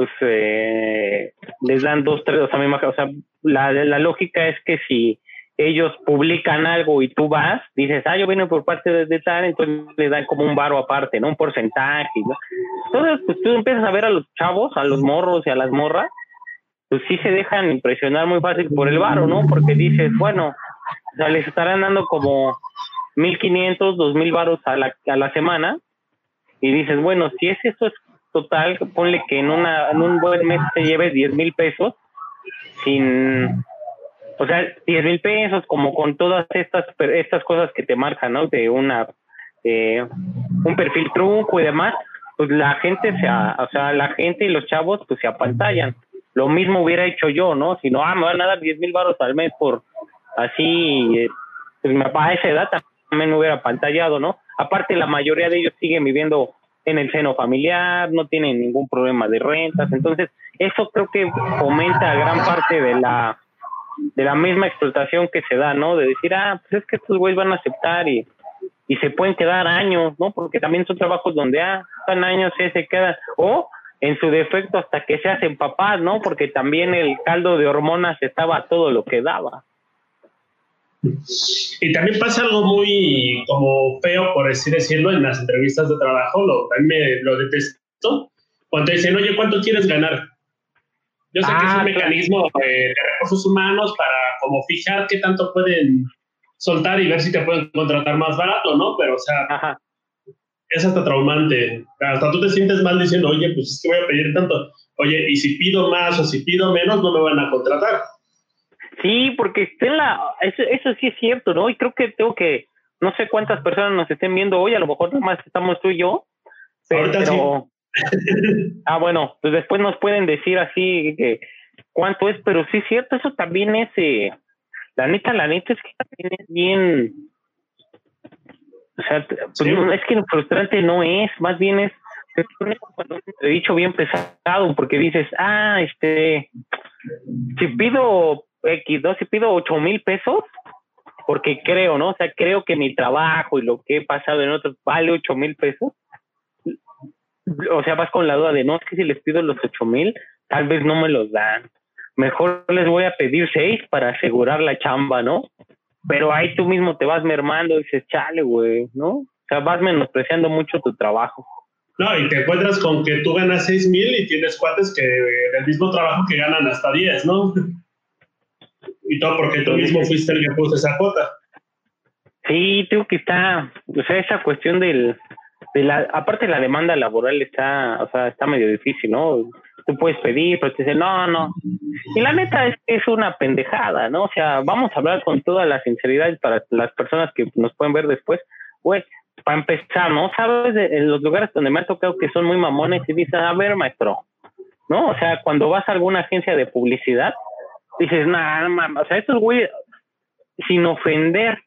pues eh, les dan dos, tres, o sea, o sea la, la lógica es que si ellos publican algo y tú vas, dices, ah, yo vine por parte de, tal, entonces le dan como un varo aparte, ¿no? Un porcentaje. Entonces, pues tú empiezas a ver a los chavos, a los morros y a las morras, pues sí se dejan impresionar muy fácil por el varo, ¿no? Porque dices, bueno, o sea, les estarán dando como 1500, 2000 varos a la, a la semana y dices, bueno, si es eso es total, ponle que en, una, en un buen mes te lleves 10 mil pesos sin, o sea, 10 mil pesos como con todas estas, estas cosas que te marcan, ¿no? De una, eh, un perfil truco y demás, pues la gente se, o sea, la gente y los chavos pues se apantallan. Lo mismo hubiera hecho yo, ¿no? Si no, ah, me van a dar 10 mil baros al mes por así, eh, pues a esa edad también me hubiera apantallado, ¿no? Aparte, la mayoría de ellos siguen viviendo en el seno familiar, no tienen ningún problema de rentas, entonces eso creo que fomenta gran parte de la de la misma explotación que se da, ¿no? De decir, ah, pues es que estos güeyes van a aceptar y, y se pueden quedar años, ¿no? Porque también son trabajos donde, ah, están años, y se quedan, o en su defecto hasta que se hacen papás, ¿no? Porque también el caldo de hormonas estaba todo lo que daba. Y también pasa algo muy como feo, por así decirlo, en las entrevistas de trabajo, lo, me, lo detesto, cuando dicen, oye, ¿cuánto quieres ganar? Yo sé que es un ah, mecanismo de, recursos humanos para como fijar qué tanto pueden soltar y ver si te pueden contratar más barato, ¿no? Pero, o sea, es hasta traumante. Hasta tú te sientes mal diciendo, oye, pues es que voy a pedir tanto. Oye, y si pido más o si pido menos, no me van a contratar. Sí, porque en la, eso, eso sí es cierto, ¿no? Y creo que tengo que, no sé cuántas personas nos estén viendo hoy, a lo mejor nomás estamos tú y yo, pero... ah, bueno, pues después nos pueden decir así que cuánto es, pero sí es cierto, eso también es, eh, la neta, la neta es que también es bien, o sea, pues es que frustrante no es, más bien es, cuando he dicho bien pesado, porque dices, ah, este, si pido X, ¿no? Si pido ocho mil pesos, porque creo, ¿no? O sea, creo que mi trabajo y lo que he pasado en otros vale ocho mil pesos. O sea, vas con la duda de, no, es que si les pido los ocho mil, tal vez no me los dan. Mejor les voy a pedir seis para asegurar la chamba, ¿no? Pero ahí tú mismo te vas mermando y dices, chale, güey, ¿no? O sea, vas menospreciando mucho tu trabajo. No, y te encuentras con que tú ganas seis mil y tienes cuates que del mismo trabajo que ganan hasta diez, ¿no? Y todo porque tú mismo fuiste el que puso esa cuota. Sí, tengo que está, o sea, esa cuestión del, de la, aparte la demanda laboral está, o sea, está medio difícil, ¿no? Tú puedes pedir, pero te dicen, no, no. Y la neta es que es una pendejada, ¿no? O sea, vamos a hablar con toda la sinceridad para las personas que nos pueden ver después. Pues, para empezar, ¿no? Sabes, en los lugares donde me ha tocado que son muy mamones y dicen, a ver, maestro, ¿no? O sea, cuando vas a alguna agencia de publicidad, dices, nada, o sea, estos güeyes, sin ofender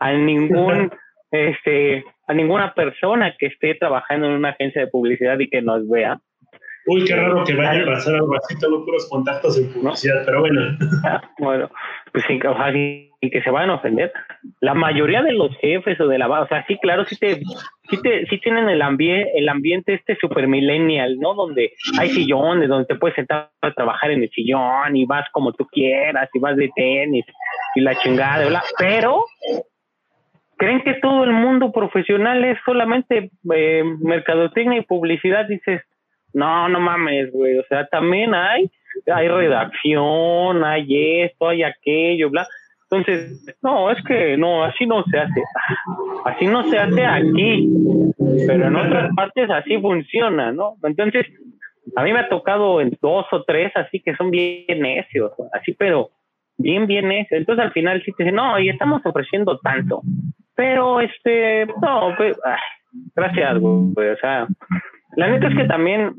a ningún, este, a ninguna persona que esté trabajando en una agencia de publicidad y que nos vea. Uy, qué raro que vaya a pasar algo así, tengo puros contactos en publicidad, pero bueno. bueno, pues y que se van a ofender. La mayoría de los jefes o de la o sea, sí, claro, sí te, sí te, sí tienen el ambiente, el ambiente este super millennial, ¿no? Donde hay sillones, donde te puedes sentar a trabajar en el sillón y vas como tú quieras y vas de tenis y la chingada. Pero creen que todo el mundo profesional es solamente eh, mercadotecnia y publicidad, dices, no, no mames, güey, o sea, también hay, hay redacción, hay esto, hay aquello, bla. Entonces, no, es que no, así no se hace. Así no se hace aquí, pero en otras partes así funciona, ¿no? Entonces, a mí me ha tocado en dos o tres así que son bien necios, así, pero bien, bien necios. Entonces, al final sí te dicen, no, y estamos ofreciendo tanto. Pero, este, no, pues, gracias, güey. O sea, la neta es que también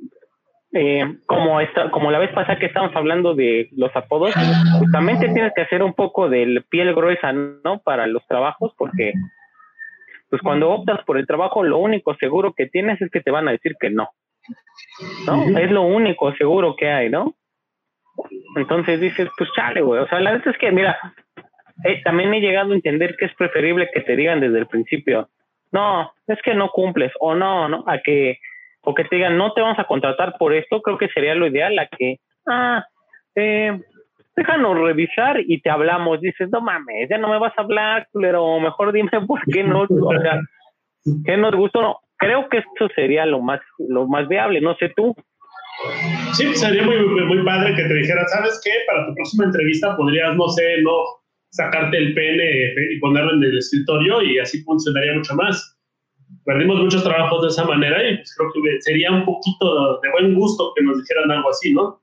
eh, como esta, como la vez pasada que estábamos hablando de los apodos, justamente tienes que hacer un poco de piel gruesa, ¿no? Para los trabajos, porque pues cuando optas por el trabajo, lo único seguro que tienes es que te van a decir que no. ¿No? Es lo único seguro que hay, ¿no? Entonces dices, pues chale, güey. O sea, la verdad es que, mira, eh, también he llegado a entender que es preferible que te digan desde el principio, no, es que no cumples, o no, ¿no? A que o que te digan, no te vamos a contratar por esto, creo que sería lo ideal, la que, ah, eh, déjanos revisar y te hablamos. Dices, no mames, ya no me vas a hablar, pero mejor dime por qué no, o sea, qué nos gustó. No, creo que eso sería lo más, lo más viable, no sé tú. Sí, sería muy, muy padre que te dijera, ¿sabes qué? Para tu próxima entrevista podrías, no sé, no sacarte el PNF y ponerlo en el escritorio y así funcionaría mucho más. Perdimos muchos trabajos de esa manera y pues creo que sería un poquito de buen gusto que nos dijeran algo así, ¿no?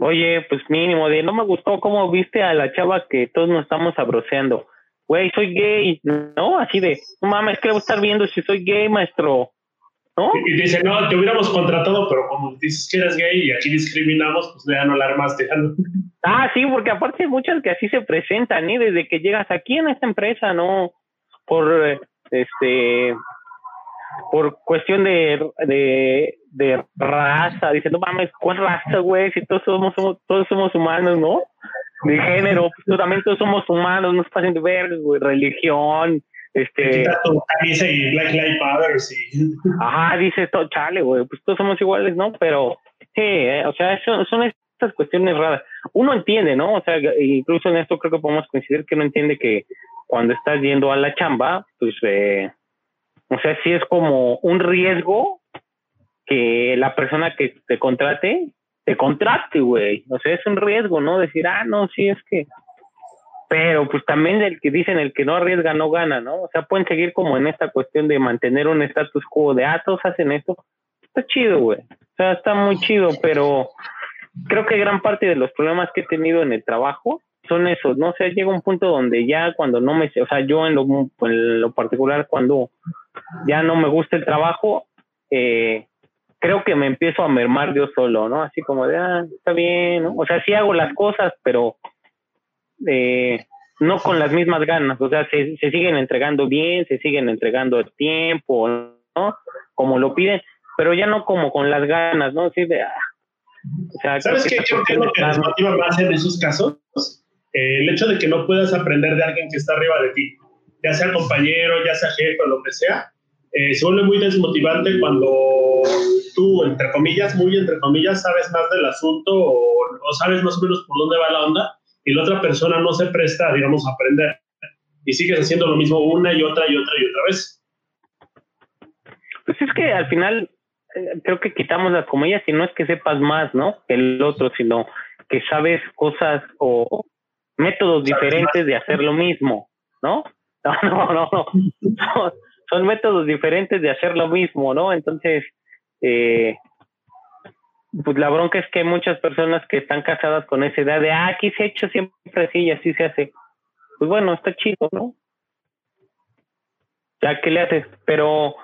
Oye, pues mínimo, de no me gustó cómo viste a la chava que todos nos estamos abroceando. Güey, soy gay, ¿no? Así de, no mames, quiero estar viendo si soy gay, maestro. ¿No? Y, dice, no, te hubiéramos contratado, pero como dices que eres gay y aquí discriminamos, pues ya no la armaste. ah, sí, porque aparte hay muchas que así se presentan, ¿eh? Desde que llegas aquí en esta empresa, ¿no? Por, este, por cuestión de, de, de raza, diciendo, mames, ¿cuál raza, güey? Si todos somos, todos somos humanos, ¿no? De género, pues también todos somos humanos, no se pasen de ver, güey, religión, este... y Black Lives Matter, sí. Ajá, dice todo, chale, güey, pues todos somos iguales, ¿no? Pero, sí, eh, o sea, son, son estas cuestiones raras. Uno entiende, ¿no? O sea, incluso en esto creo que podemos coincidir que uno entiende que cuando estás yendo a la chamba, pues, eh, o sea, sí es como un riesgo que la persona que te contrate, te contrate, güey. O sea, es un riesgo, ¿no? Decir, ah, no, sí, es que... Pero pues también el que dicen el que no arriesga no gana, ¿no? O sea, pueden seguir como en esta cuestión de mantener un status quo de, ah, hacen esto. Está chido, güey. O sea, está muy chido, pero creo que gran parte de los problemas que he tenido en el trabajo son esos, ¿no? O sea, llega un punto donde ya cuando no me, o sea, yo en lo, en lo particular, cuando ya no me gusta el trabajo, eh, creo que me empiezo a mermar yo solo, ¿no? Así como de, ah, está bien, ¿no? O sea, sí hago las cosas, pero eh, no con las mismas ganas, o sea, se, se siguen entregando bien, se siguen entregando el tiempo, ¿no? Como lo piden, pero ya no como con las ganas, ¿no? Así de, ah, o sea, ¿Sabes qué? Creo que es lo que nos motiva más en esos casos el hecho de que no puedas aprender de alguien que está arriba de ti, ya sea compañero, ya sea jefe o lo que sea, eh, se vuelve muy desmotivante cuando tú, entre comillas, muy entre comillas, sabes más del asunto o, sabes más o menos por dónde va la onda y la otra persona no se presta, digamos, a aprender y sigues haciendo lo mismo una y otra y otra y otra vez. Pues es que al final eh, creo que quitamos las comillas y no es que sepas más, ¿no? Que el otro, sino que sabes cosas o métodos diferentes de hacer lo mismo, ¿no? No, no, no, Son, métodos diferentes de hacer lo mismo, ¿no? Entonces, eh, pues la bronca es que hay muchas personas que están casadas con esa idea de, ah, aquí se ha hecho siempre así y así se hace. Pues bueno, está chido, ¿no? Ya, ¿qué le haces? Pero,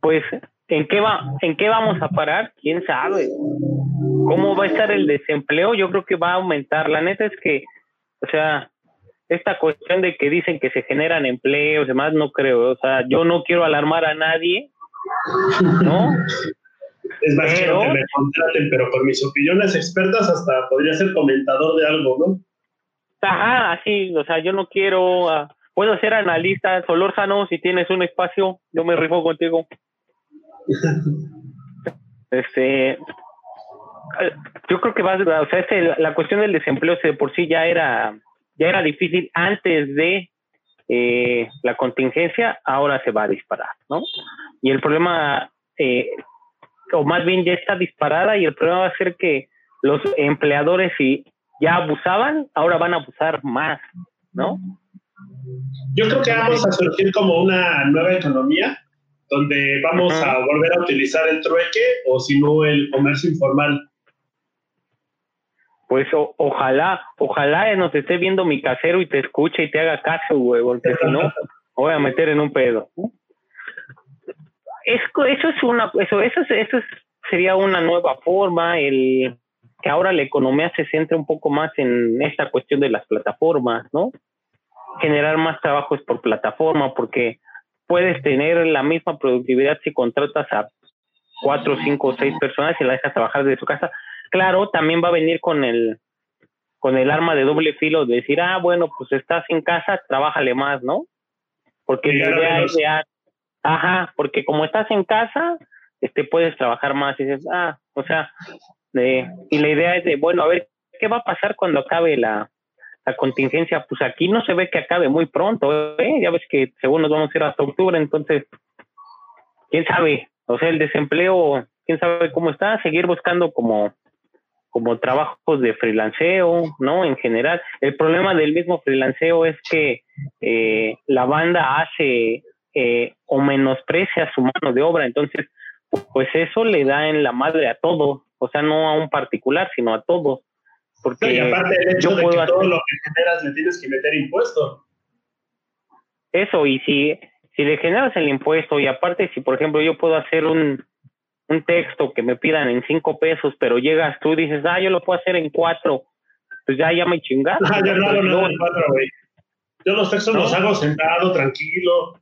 pues, ¿en qué, va, ¿en qué vamos a parar? ¿Quién sabe? ¿Cómo va a estar el desempleo? Yo creo que va a aumentar. La neta es que o sea, esta cuestión de que dicen que se generan empleos, demás, no creo. O sea, yo no quiero alarmar a nadie, ¿no? Es más, quiero que me contraten, pero por mis opiniones expertas hasta podría ser comentador de algo, ¿no? Ajá, sí, o sea, yo no quiero, uh, puedo ser analista, Solórzano, si tienes un espacio, yo me rifo contigo. Este, yo creo que va, o sea, este, la cuestión del desempleo de por sí ya era, ya era difícil antes de eh, la contingencia, ahora se va a disparar, ¿no? Y el problema, eh, o más bien ya está disparada y el problema va a ser que los empleadores si ya abusaban, ahora van a abusar más, ¿no? Yo creo que vamos a surgir como una nueva economía donde vamos a volver a utilizar el trueque o si no el comercio informal pues ojalá, ojalá nos esté viendo mi casero y te escuche y te haga caso, güey, porque si no, voy a meter en un pedo. eso es una, eso, eso, eso sería una nueva forma, el que ahora la economía se centre un poco más en esta cuestión de las plataformas, ¿no? Generar más trabajos por plataforma, porque puedes tener la misma productividad si contratas a cuatro, cinco o seis personas y la dejas trabajar desde su casa, claro, también va a venir con el con el arma de doble filo de decir, ah, bueno, pues estás en casa, trabájale más, ¿no? Porque la idea es de, ajá, porque como estás en casa, este, puedes trabajar más. Y dices, ah, o sea, de, y la idea es de, bueno, a ver, ¿qué va a pasar cuando acabe la, la contingencia? Pues aquí no se ve que acabe muy pronto, ¿eh? Ya ves que según nos vamos a ir hasta octubre, entonces, quién sabe, o sea, el desempleo, quién sabe cómo está, seguir buscando como como trabajos de freelanceo, ¿no? En general. El problema del mismo freelanceo es que eh, la banda hace eh, o menosprecia su mano de obra, entonces, pues eso le da en la madre a todos, o sea, no a un particular, sino a todos. Porque y aparte el hecho de que todo lo que generas le tienes que meter impuesto. Eso, y si, si le generas el impuesto, y aparte si, por ejemplo, yo puedo hacer un, un texto que me pidan en cinco pesos, pero llegas tú y dices, ah, yo lo puedo hacer en cuatro, pues ya, ya me chingaste. Ah, yo no hago nada en cuatro, güey. Yo los textos los hago sentado, tranquilo.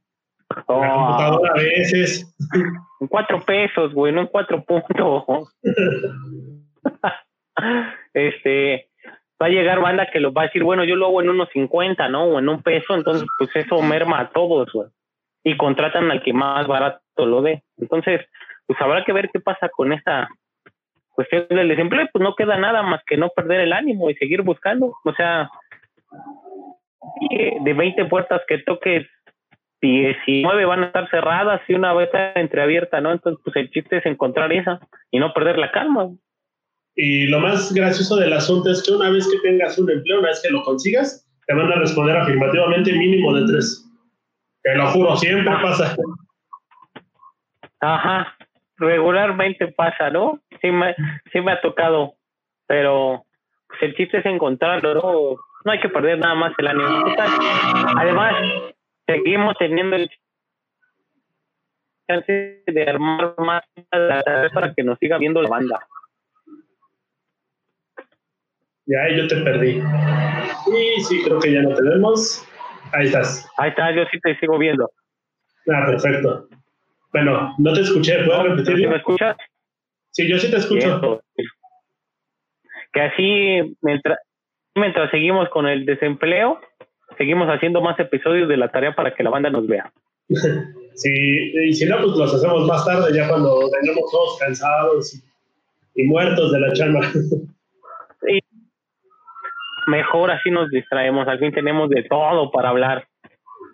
En la oh. computadora a veces. En cuatro pesos, güey, no en cuatro puntos. este, va a llegar banda que los va a decir, bueno, yo lo hago en unos cincuenta, ¿no? O en un peso, entonces, pues eso merma a todos, güey. Y contratan al que más barato lo dé. Entonces, pues habrá que ver qué pasa con esta cuestión del desempleo, pues no queda nada más que no perder el ánimo y seguir buscando. O sea, de 20 puertas que toques, 19 van a estar cerradas y una va a estar entreabierta, ¿no? Entonces, pues el chiste es encontrar esa y no perder la calma. Y lo más gracioso del asunto es que una vez que tengas un empleo, una vez que lo consigas, te van a responder afirmativamente mínimo de tres. Te lo juro, siempre pasa. Ajá, regularmente pasa, ¿no? Sí me, sí me ha tocado, pero pues, el chiste es encontrarlo, ¿no? No hay que perder nada más el ánimo. Además, seguimos teniendo el chance de armar más para que nos siga viendo la banda. Ya, yo te perdí. Y sí, creo que ya no te vemos. Ahí estás. Ahí está, yo sí te sigo viendo. Ah, perfecto. Bueno, no te escuché, ¿puedes repetir? ¿Me escuchas? Sí, yo sí te escucho. Que así, mientras, mientras seguimos con el desempleo, seguimos haciendo más episodios de la tarea para que la banda nos vea. sí, y si no, pues los hacemos más tarde, ya cuando tengamos todos cansados y, muertos de la chamba. Mejor así nos distraemos, al fin tenemos de todo para hablar.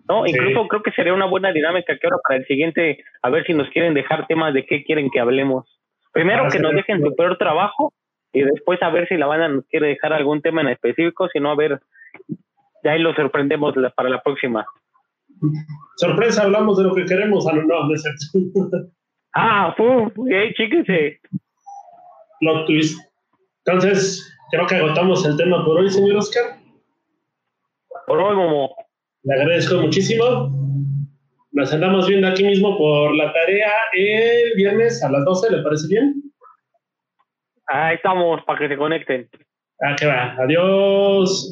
¿no? Incluso creo que sería una buena dinámica que ahora para el siguiente, a ver si nos quieren dejar temas de qué quieren que hablemos. Primero que nos dejen su peor trabajo y después a ver si la banda nos quiere dejar algún tema en específico, si no, a ver, ya ahí lo sorprendemos para la próxima. Sorpresa, hablamos de lo que queremos, ah, no, no, Ah, fu, hey, chíquense. Plot twist. Entonces, creo que agotamos el tema por hoy, señor Oscar. Por hoy, Momo. Le agradezco muchísimo. Nos andamos viendo aquí mismo por la tarea el viernes a las 12, ¿le parece bien? Ahí estamos, para que se conecten. Ah, que va. Adiós.